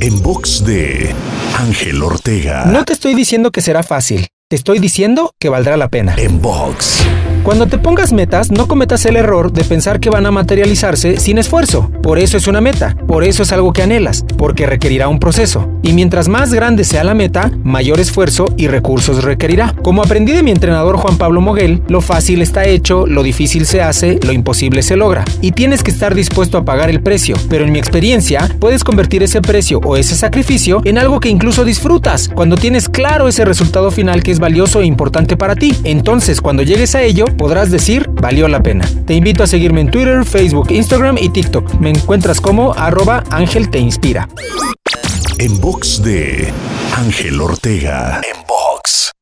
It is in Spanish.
En box de Ángel Ortega. No te estoy diciendo que será fácil, te estoy diciendo que valdrá la pena. En box. Cuando te pongas metas, no cometas el error de pensar que van a materializarse sin esfuerzo. Por eso es una meta, por eso es algo que anhelas, porque requerirá un proceso. Y mientras más grande sea la meta, mayor esfuerzo y recursos requerirá. Como aprendí de mi entrenador Juan Pablo Moguel, lo fácil está hecho, lo difícil se hace, lo imposible se logra. Y tienes que estar dispuesto a pagar el precio. Pero en mi experiencia, puedes convertir ese precio o ese sacrificio en algo que incluso disfrutas, cuando tienes claro ese resultado final que es valioso e importante para ti. Entonces, cuando llegues a ello, podrás decir valió la pena. Te invito a seguirme en Twitter, Facebook, Instagram y TikTok. Me encuentras como arroba Ángel Te Inspira. En box de Ángel Ortega. En box.